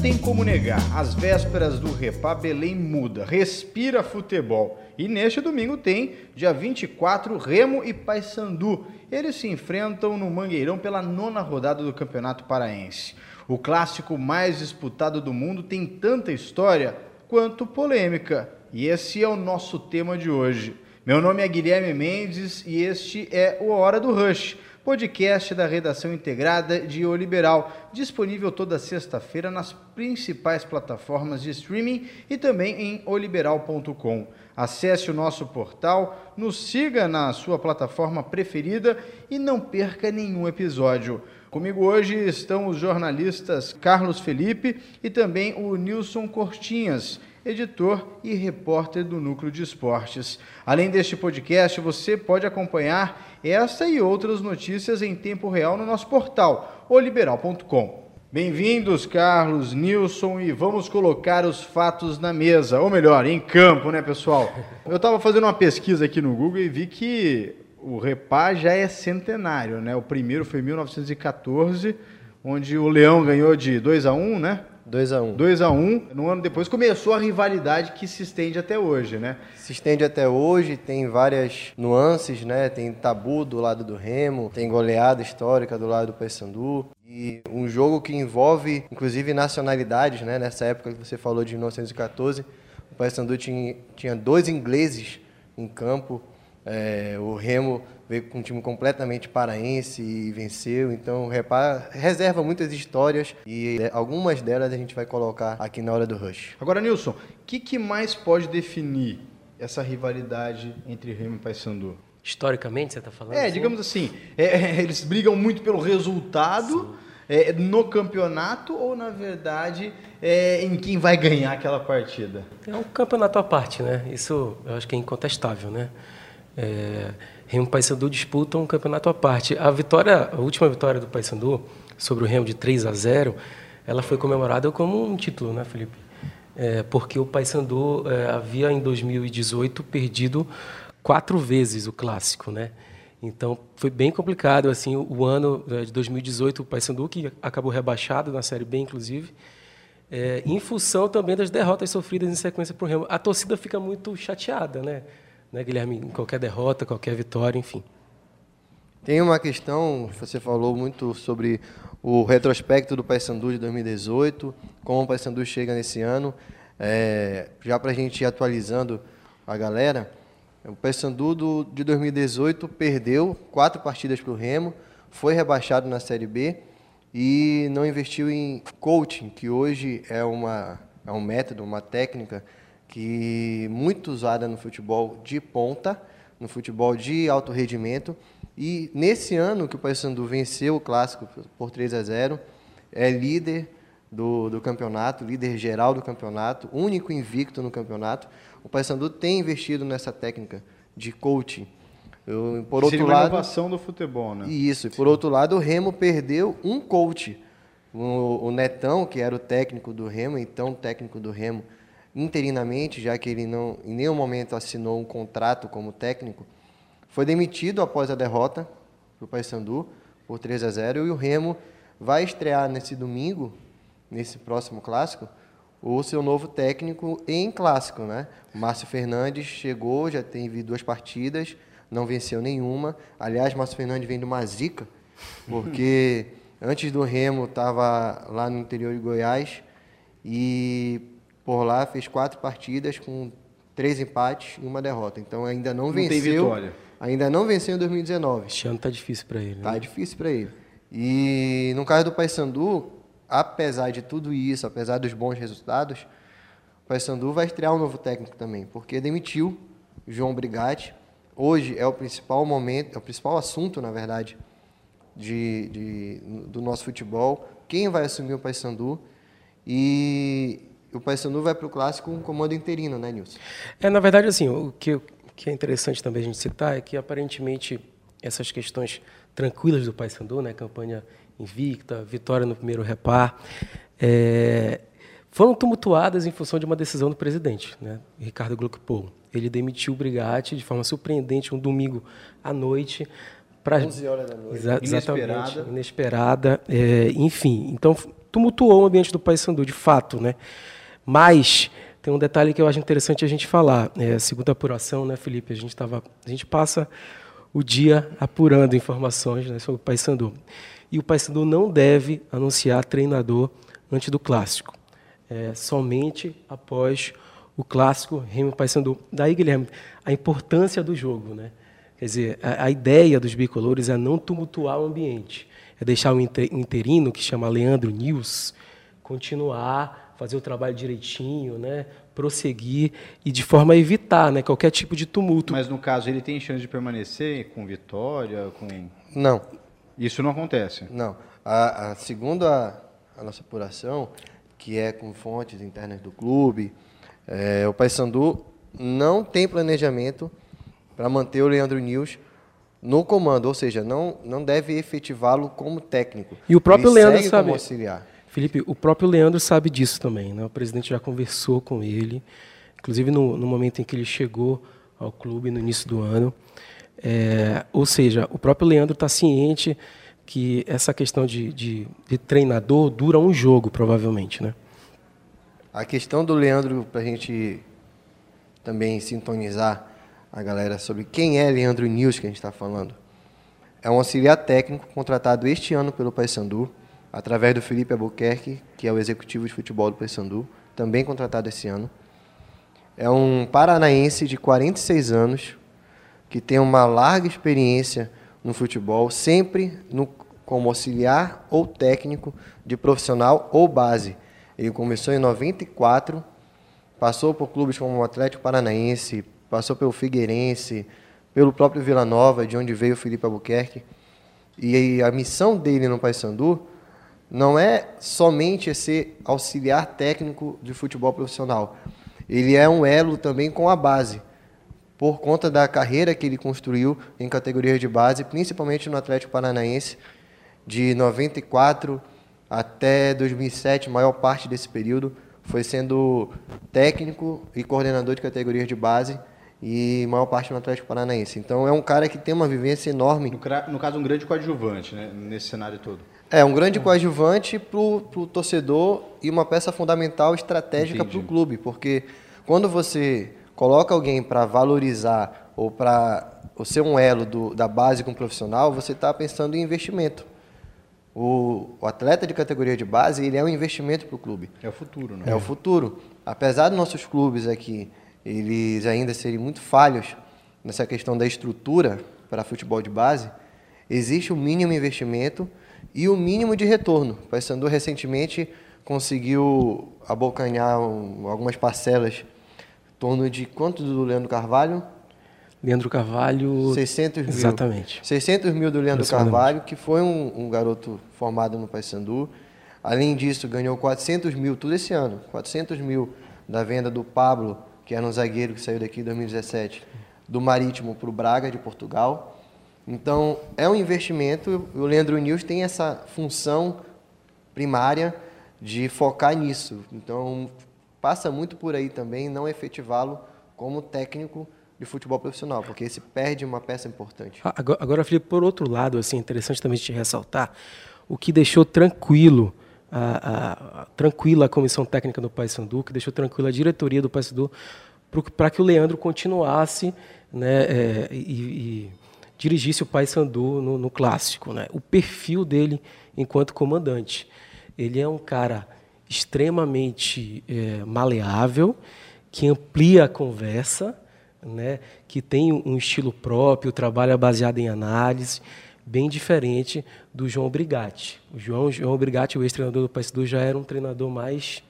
tem como negar, às vésperas do Repá, Belém muda, respira futebol. E neste domingo tem, dia 24, Remo e Paysandu. Eles se enfrentam no Mangueirão pela nona rodada do Campeonato Paraense. O clássico mais disputado do mundo tem tanta história quanto polêmica. E esse é o nosso tema de hoje. Meu nome é Guilherme Mendes e este é o Hora do Rush, podcast da redação integrada de O Liberal, disponível toda sexta-feira nas principais plataformas de streaming e também em oliberal.com. Acesse o nosso portal, nos siga na sua plataforma preferida e não perca nenhum episódio. Comigo hoje estão os jornalistas Carlos Felipe e também o Nilson Cortinhas editor e repórter do Núcleo de Esportes. Além deste podcast, você pode acompanhar esta e outras notícias em tempo real no nosso portal, oliberal.com. Bem-vindos, Carlos, Nilson, e vamos colocar os fatos na mesa, ou melhor, em campo, né, pessoal? Eu estava fazendo uma pesquisa aqui no Google e vi que o Repá já é centenário, né? O primeiro foi em 1914, onde o Leão ganhou de 2 a 1, né? 2 a 1 2 a 1 No ano depois começou a rivalidade que se estende até hoje, né? Se estende até hoje, tem várias nuances, né? Tem tabu do lado do Remo, tem goleada histórica do lado do Paysandu. E um jogo que envolve, inclusive, nacionalidades, né? Nessa época que você falou de 1914, o Paysandu tinha, tinha dois ingleses em campo. É, o Remo veio com um time completamente paraense e venceu. Então, repara, reserva muitas histórias e é, algumas delas a gente vai colocar aqui na hora do Rush. Agora, Nilson, o que, que, mais pode definir essa rivalidade entre Remo e Paysandu? Historicamente, você está falando? É, assim? digamos assim, é, eles brigam muito pelo resultado é, no campeonato ou, na verdade, é, em quem vai ganhar aquela partida? É um campeonato à parte, né? Isso eu acho que é incontestável, né? É, Remo e Paysandu disputam um campeonato à parte. A vitória, a última vitória do Paysandu sobre o Remo de 3 a 0, ela foi comemorada como um título, né, Felipe? É, porque o Paysandu é, havia em 2018 perdido quatro vezes o clássico, né? Então foi bem complicado assim o, ano é, de 2018 o Paysandu que acabou rebaixado na série B inclusive, é, em função também das derrotas sofridas em sequência por Remo. A torcida fica muito chateada, né? Né, Guilherme? Em qualquer derrota, qualquer vitória, enfim. Tem uma questão, você falou muito sobre o retrospecto do Paysandu de 2018, como o Paysandu chega nesse ano. É, já para a gente ir atualizando a galera, o Paysandu de 2018 perdeu quatro partidas para o Remo, foi rebaixado na Série B e não investiu em coaching, que hoje é, uma, é um método, uma técnica que muito usada no futebol de ponta, no futebol de alto rendimento. E nesse ano que o Paysandu venceu o clássico por 3 a 0, é líder do, do campeonato, líder geral do campeonato, único invicto no campeonato. O Paysandu tem investido nessa técnica de coaching. Eu, por outro Seria lado, inovação do futebol, né? Isso. E por outro lado, o Remo perdeu um coach. O, o Netão, que era o técnico do Remo, então técnico do Remo, interinamente, já que ele não em nenhum momento assinou um contrato como técnico, foi demitido após a derrota para o Paysandu por 3 a 0 e o Remo vai estrear nesse domingo, nesse próximo clássico, o seu novo técnico em clássico, né? O Márcio Fernandes chegou, já teve duas partidas, não venceu nenhuma. Aliás, Márcio Fernandes vem de uma zica, porque antes do Remo estava lá no interior de Goiás e por lá, fez quatro partidas com três empates e uma derrota. Então ainda não, não venceu. Tem vitória. Ainda não venceu em 2019. Esse ano tá difícil para ele. Tá né? difícil para ele. E no caso do Paysandu, apesar de tudo isso, apesar dos bons resultados, o Paysandu vai estrear um novo técnico também, porque demitiu João Brigatti. Hoje é o principal momento, é o principal assunto, na verdade, de, de do nosso futebol. Quem vai assumir o Paysandu? E o Paysandu vai para o clássico com um comando interino, né, Nilson? É, na verdade, assim, o que, o que é interessante também a gente citar é que aparentemente essas questões tranquilas do Paysandu, né, campanha invicta, vitória no primeiro repar, é, foram tumultuadas em função de uma decisão do presidente, né, Ricardo Gluckpol. Ele demitiu o Brigatti de forma surpreendente um domingo à noite para 11 horas da noite. Exa inesperada, inesperada é, enfim. Então tumultuou o ambiente do Paysandu, de fato, né? Mas tem um detalhe que eu acho interessante a gente falar. É, segundo a apuração, né, Felipe, a gente tava, a gente passa o dia apurando informações né, sobre o Paysandu. E o Paysandu não deve anunciar treinador antes do clássico. É, somente após o clássico Remo Paysandu. Daí, Guilherme, a importância do jogo, né? Quer dizer, a, a ideia dos bicolores é não tumultuar o ambiente, é deixar o interino, que chama Leandro Nils, continuar, fazer o trabalho direitinho, né? prosseguir e de forma a evitar né? qualquer tipo de tumulto. Mas no caso, ele tem chance de permanecer com vitória? Com... Não. Isso não acontece? Não. A, a, segundo a, a nossa apuração, que é com fontes internas do clube, é, o Paysandu não tem planejamento para manter o Leandro Nils no comando, ou seja, não, não deve efetivá-lo como técnico. E o próprio Ele Leandro segue sabe. como auxiliar. Felipe, o próprio Leandro sabe disso também. Né? O presidente já conversou com ele, inclusive no, no momento em que ele chegou ao clube no início do ano. É, ou seja, o próprio Leandro está ciente que essa questão de, de, de, treinador dura um jogo, provavelmente. Né? A questão do Leandro, para a gente também sintonizar, a galera sobre quem é Leandro News que a gente está falando. É um auxiliar técnico contratado este ano pelo Paysandu, através do Felipe Albuquerque, que é o executivo de futebol do Paysandu, também contratado esse ano. É um paranaense de 46 anos, que tem uma larga experiência no futebol, sempre no, como auxiliar ou técnico de profissional ou base. Ele começou em 94, passou por clubes como o Atlético Paranaense, passou pelo Figueirense, pelo próprio Vila Nova, de onde veio o Felipe Albuquerque. E a missão dele no Paysandu não é somente ser auxiliar técnico de futebol profissional. Ele é um elo também com a base, por conta da carreira que ele construiu em categorias de base, principalmente no Atlético Paranaense, de 94 até 2007, maior parte desse período foi sendo técnico e coordenador de categorias de base e maior parte no Atlético Paranaense. Então é um cara que tem uma vivência enorme. No, no caso, um grande coadjuvante, né, nesse cenário todo. É, um grande coadjuvante para o torcedor e uma peça fundamental estratégica para o clube, porque quando você coloca alguém para valorizar ou para ser um elo do, da base com o profissional, você está pensando em investimento. O, o, atleta de categoria de base ele é um investimento para o clube. É o futuro, né? É o futuro. Apesar dos nossos clubes aqui eles ainda serem muito falhos nessa questão da estrutura para futebol de base, existe o um mínimo investimento e o mínimo de retorno. O Paysandu recentemente conseguiu abocanhar um, algumas parcelas em torno de quanto do Leandro Carvalho? Leandro Carvalho. 600 mil. Exatamente. 600 mil do Leandro Carvalho, que foi um, um garoto formado no Paysandu. Além disso, ganhou 400 mil tudo esse ano. 400 mil da venda do Pablo que era um zagueiro que saiu daqui em 2017, do Marítimo para o Braga, de Portugal. Então, é um investimento, o Leandro News tem essa função primária de focar nisso. Então, passa muito por aí também não efetivá-lo como técnico de futebol profissional, porque se perde uma peça importante. Agora, agora Felipe, por outro lado, assim, interessante também te ressaltar, o que deixou tranquilo a, a, tranquila a comissão técnica do Paysandu, que deixou tranquila a diretoria do Paysandu, para que o Leandro continuasse né, é, e, e, dirigisse o Paysandu no, no clássico. Né? O perfil dele enquanto comandante. Ele é um cara extremamente é, maleável, que amplia a conversa, né, que tem um estilo próprio, trabalha baseado em análise, bem diferente do João Brigatti. O João, João Brigatti, o ex-treinador do Paysandu, já era um treinador mais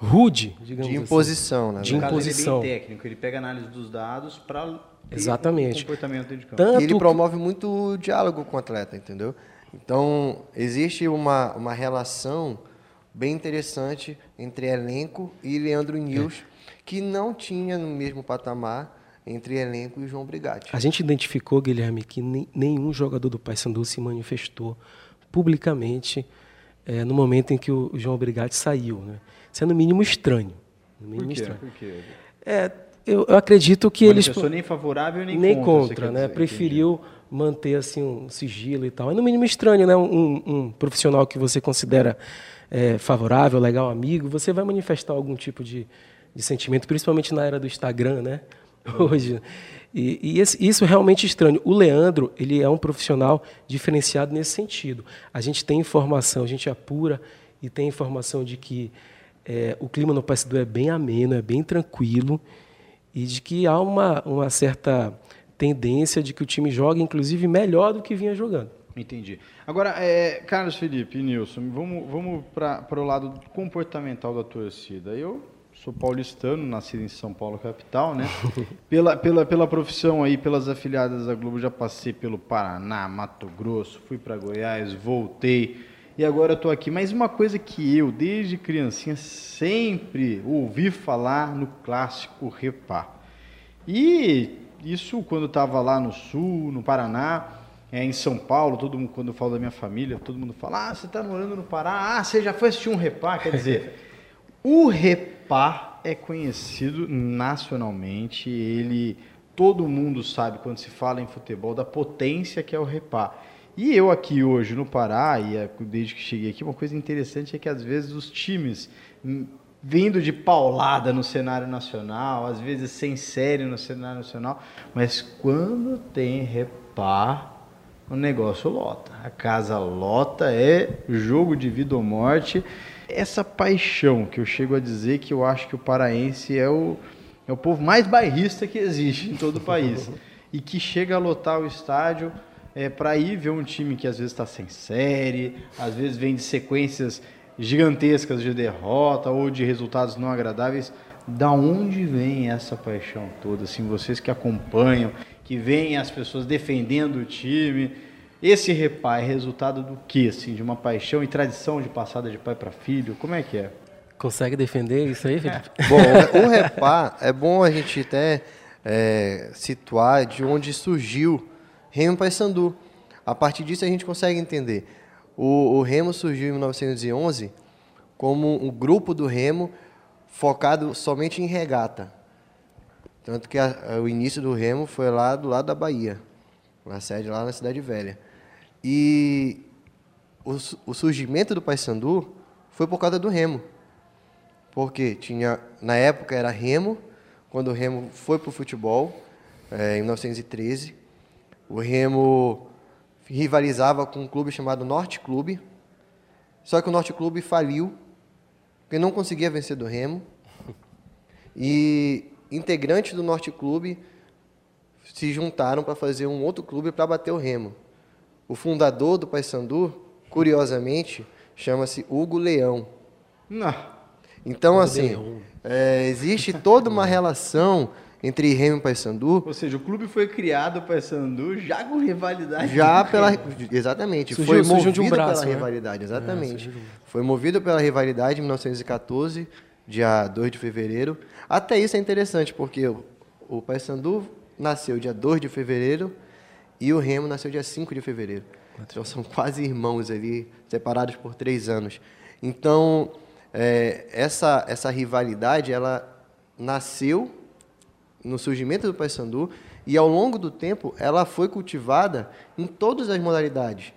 rude, digamos de imposição, assim. né? De imposição. Ele é bem técnico, ele pega análise dos dados para Exatamente. comportamento dentro de campo. Tanto e ele promove muito o diálogo com o atleta, entendeu? Então, existe uma, uma relação bem interessante entre elenco e Leandro Nils, é. que não tinha no mesmo patamar entre elenco e João Brigatti. A gente identificou, Guilherme, que nenhum jogador do Paysandu se manifestou publicamente é, no momento em que o João Brigatti saiu, né? Isso é no mínimo estranho. No mínimo Por quê? estranho. Por quê? É, eu, eu acredito que eles. Manifestou nem favorável nem, nem contra. contra, né? Preferiu manter assim um sigilo e tal. É no mínimo estranho, né? Um, um profissional que você considera é, favorável, legal, amigo, você vai manifestar algum tipo de, de sentimento, principalmente na era do Instagram, né? Hoje. E, e esse, isso é realmente estranho. O Leandro, ele é um profissional diferenciado nesse sentido. A gente tem informação, a gente apura e tem informação de que é, o clima no Paysandu é bem ameno, é bem tranquilo e de que há uma, uma certa tendência de que o time jogue, inclusive, melhor do que vinha jogando. Entendi. Agora, é, Carlos Felipe e Nilson, vamos, vamos para o lado comportamental da torcida. Eu sou paulistano, nascido em São Paulo, capital, né? pela, pela, pela profissão aí, pelas afiliadas da Globo, já passei pelo Paraná, Mato Grosso, fui para Goiás, voltei e agora estou aqui. Mas uma coisa que eu, desde criancinha, sempre ouvi falar no clássico Repá. E isso quando estava lá no Sul, no Paraná, é, em São Paulo, todo mundo, quando eu falo da minha família, todo mundo fala, ah, você está morando no Pará, ah, você já foi assistir um Repá, quer dizer, o Repá é conhecido nacionalmente, ele, todo mundo sabe quando se fala em futebol da potência que é o Repá. E eu aqui hoje no Pará, e é, desde que cheguei aqui, uma coisa interessante é que às vezes os times hum, vindo de paulada no cenário nacional, às vezes sem série no cenário nacional, mas quando tem repá, o negócio lota. A casa lota, é jogo de vida ou morte. Essa paixão que eu chego a dizer que eu acho que o paraense é o, é o povo mais bairrista que existe em todo o país. e que chega a lotar o estádio é, para ir ver um time que às vezes está sem série, às vezes vem de sequências gigantescas de derrota ou de resultados não agradáveis. Da onde vem essa paixão toda? Assim, vocês que acompanham, que veem as pessoas defendendo o time, esse repá é resultado do que, assim, de uma paixão e tradição de passada de pai para filho? Como é que é? Consegue defender isso aí, Felipe? bom, o repá é bom a gente até é, situar de onde surgiu Remo Paysandu. A partir disso a gente consegue entender. O, o Remo surgiu em 1911 como um grupo do Remo focado somente em regata. Tanto que a, a, o início do Remo foi lá do lado da Bahia, a sede lá na Cidade Velha. E o, o surgimento do Paysandu foi por causa do Remo. Porque tinha, na época era Remo, quando o Remo foi para o futebol, é, em 1913, o Remo rivalizava com um clube chamado Norte Clube, só que o Norte Clube faliu, porque não conseguia vencer do Remo. E integrantes do Norte Clube se juntaram para fazer um outro clube para bater o Remo. O fundador do Paysandu, curiosamente, chama-se Hugo Leão. Não. Então, assim, é, existe toda uma relação entre Remo e Paysandu. Ou seja, o clube foi criado Paysandu já com rivalidade. Já pela exatamente, surgiu, foi movido de um braço, pela né? rivalidade, exatamente. É, foi movido pela rivalidade em 1914, dia 2 de fevereiro. Até isso é interessante, porque o, o Paysandu nasceu dia 2 de fevereiro e o Remo nasceu dia 5 de fevereiro. Então são quase irmãos ali, separados por três anos. Então, é, essa, essa rivalidade, ela nasceu no surgimento do Paysandu e ao longo do tempo ela foi cultivada em todas as modalidades.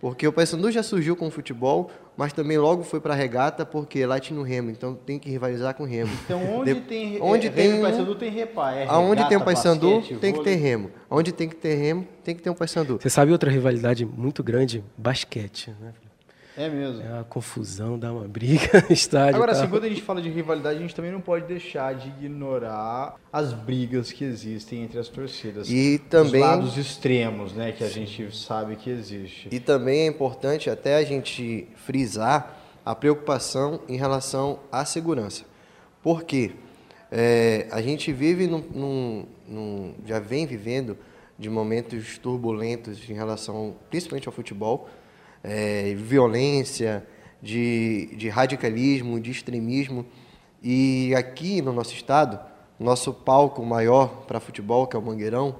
Porque o Paysandu já surgiu com o futebol, mas também logo foi para a regata, porque lá tinha o remo, então tem que rivalizar com o remo. Então onde de, tem onde é, tem o Paysandu tem repa, é Aonde tem o Paysandu tem que ter remo. Onde tem que ter remo, tem que ter um Paysandu. Você sabe outra rivalidade muito grande? Basquete, né? É mesmo. É uma confusão, dá uma briga no estádio. Agora, assim, quando a gente fala de rivalidade, a gente também não pode deixar de ignorar as brigas que existem entre as torcidas. E também. Os lados extremos, né, que a gente sabe que existe. E também é importante até a gente frisar a preocupação em relação à segurança. Por quê? É, a gente vive num, num, num, já vem vivendo de momentos turbulentos em relação, principalmente ao futebol, é, violência, de, de radicalismo, de extremismo. E aqui no nosso estado, nosso palco maior para futebol, que é o Mangueirão,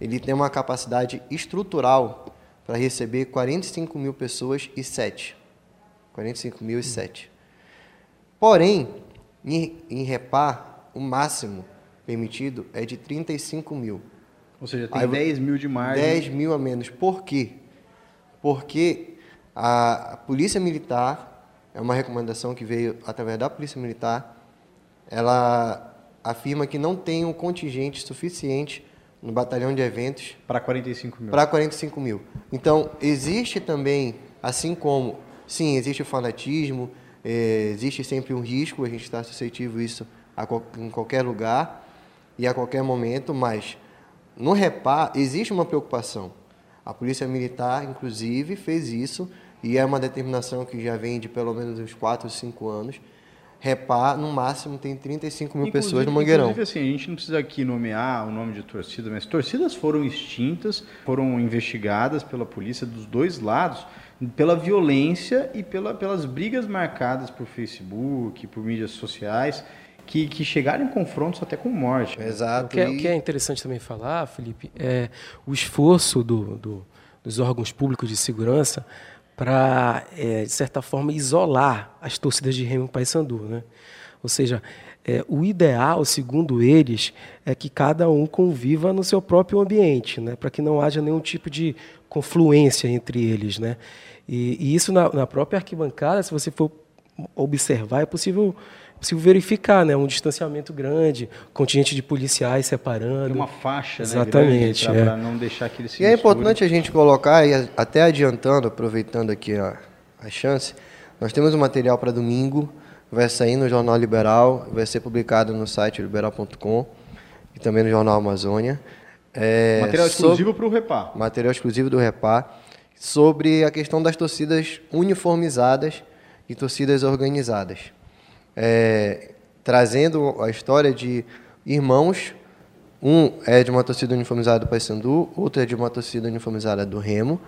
ele tem uma capacidade estrutural para receber 45 mil pessoas e 7. 45 mil e 7. Porém, em, em Repá, o máximo permitido é de 35 mil. Ou seja, tem Aí, 10 mil de margem. 10 mil a menos. Por quê? Porque a Polícia Militar, é uma recomendação que veio através da Polícia Militar, ela afirma que não tem um contingente suficiente no batalhão de eventos. Para 45 mil. Para 45 mil. Então, existe também, assim como, sim, existe o fanatismo, é, existe sempre um risco, a gente está suscetível a isso a, em qualquer lugar e a qualquer momento, mas no REPAR existe uma preocupação. A Polícia Militar, inclusive, fez isso e é uma determinação que já vem de pelo menos uns 4 ou 5 anos, Repar, no máximo, tem 35 mil inclusive, pessoas no Mangueirão. Inclusive, assim, a gente não precisa aqui nomear o nome de torcida, mas torcidas foram extintas, foram investigadas pela polícia dos dois lados, pela violência e pela, pelas brigas marcadas por Facebook, por mídias sociais, que, que chegaram em confrontos até com morte. Exato. O que, é, o que é interessante também falar, Felipe, é o esforço do, do, dos órgãos públicos de segurança para, é, de certa forma, isolar as torcidas de Remo e Paysandu. Né? Ou seja, é, o ideal, segundo eles, é que cada um conviva no seu próprio ambiente, né? para que não haja nenhum tipo de confluência entre eles. Né? E, e isso na, na própria arquibancada, se você for observar, é possível possível verificar, né, um distanciamento grande, contingente de policiais separando. Tem uma faixa, Exatamente, né, para é. não deixar que eles se E é importante a gente colocar, e até adiantando, aproveitando aqui a, a chance, nós temos um material para domingo, vai sair no Jornal Liberal, vai ser publicado no site liberal.com e também no Jornal Amazônia. É, material exclusivo para o Repar. Material exclusivo do Repar, sobre a questão das torcidas uniformizadas e torcidas organizadas é, trazendo a história de irmãos. Um é de uma torcida uniformizada do Paysandu, outro é de uma torcida uniformizada do Remo.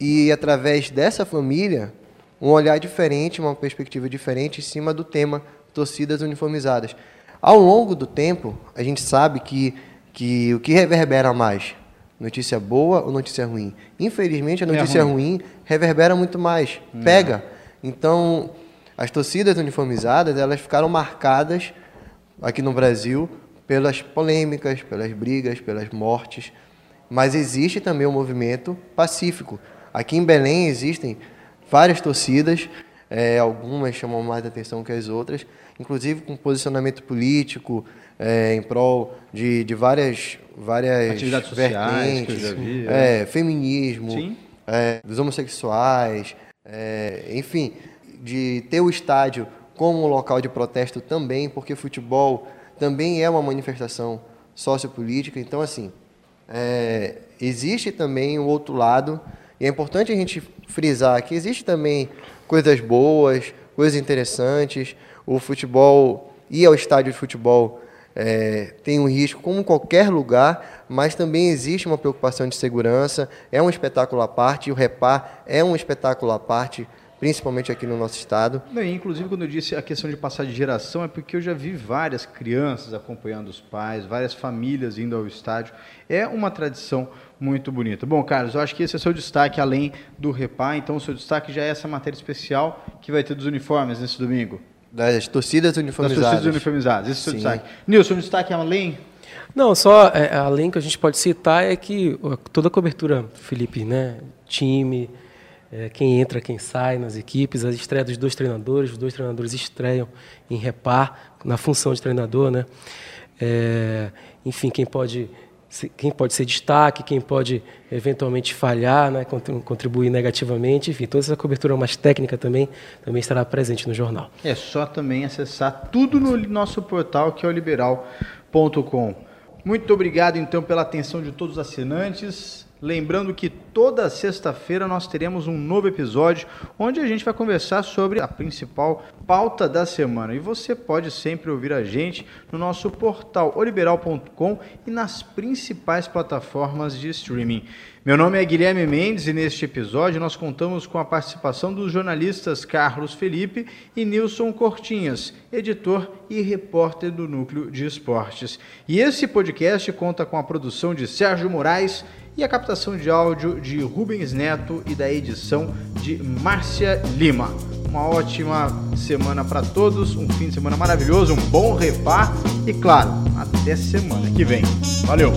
E através dessa família, um olhar diferente, uma perspectiva diferente em cima do tema torcidas uniformizadas. Ao longo do tempo, a gente sabe que, que o que reverbera mais? Notícia boa ou notícia ruim? Infelizmente, a é notícia é ruim. ruim. reverbera muito mais, pega. Então, as torcidas uniformizadas, elas ficaram marcadas aqui no Brasil pelas polêmicas, pelas brigas, pelas mortes, mas existe também um movimento pacífico. Aqui em Belém existem várias torcidas, é, algumas chamam mais atenção que as outras, inclusive com posicionamento político é, em prol de, de várias, várias atividades sociais, vi, é, feminismo, é, dos homossexuais, é, enfim, de ter o estádio como local de protesto também, porque futebol também é uma manifestação sociopolítica. Então, assim, é, existe também o outro lado, e é importante a gente frisar que existe também coisas boas, coisas interessantes. O futebol, ir ao estádio de futebol é, tem um risco, como qualquer lugar, mas também existe uma preocupação de segurança. É um espetáculo à parte, o Repar é um espetáculo à parte principalmente aqui no nosso estado. Não, inclusive, quando eu disse a questão de passar de geração, é porque eu já vi várias crianças acompanhando os pais, várias famílias indo ao estádio. É uma tradição muito bonita. Bom, Carlos, eu acho que esse é o seu destaque, além do Repá. Então, o seu destaque já é essa matéria especial que vai ter dos uniformes nesse domingo. Das torcidas uniformizadas. Das torcidas uniformizadas, esse é o seu destaque. Nilson, um destaque além não, só é, além que a gente pode citar é que toda a cobertura, Felipe, né, time, é, quem entra, quem sai nas equipes, a estreia dos dois treinadores, os dois treinadores estreiam em repar, na função de treinador, né? É, enfim, quem pode, quem pode ser destaque, quem pode eventualmente falhar, né? contribuir negativamente, enfim, toda essa cobertura mais técnica também, também estará presente no jornal. É só também acessar tudo no nosso portal, que é o liberal.com. Muito obrigado, então, pela atenção de todos os assinantes. Lembrando que toda sexta-feira nós teremos um novo episódio onde a gente vai conversar sobre a principal pauta da semana. E você pode sempre ouvir a gente no nosso portal oliberal.com e nas principais plataformas de streaming. Meu nome é Guilherme Mendes e neste episódio nós contamos com a participação dos jornalistas Carlos Felipe e Nilson Cortinhas, editor e repórter do Núcleo de Esportes. E esse podcast conta com a produção de Sérgio Moraes e a captação de áudio de Rubens Neto e da edição de Márcia Lima. Uma ótima semana para todos, um fim de semana maravilhoso, um bom repar e, claro, até até semana que vem. Valeu!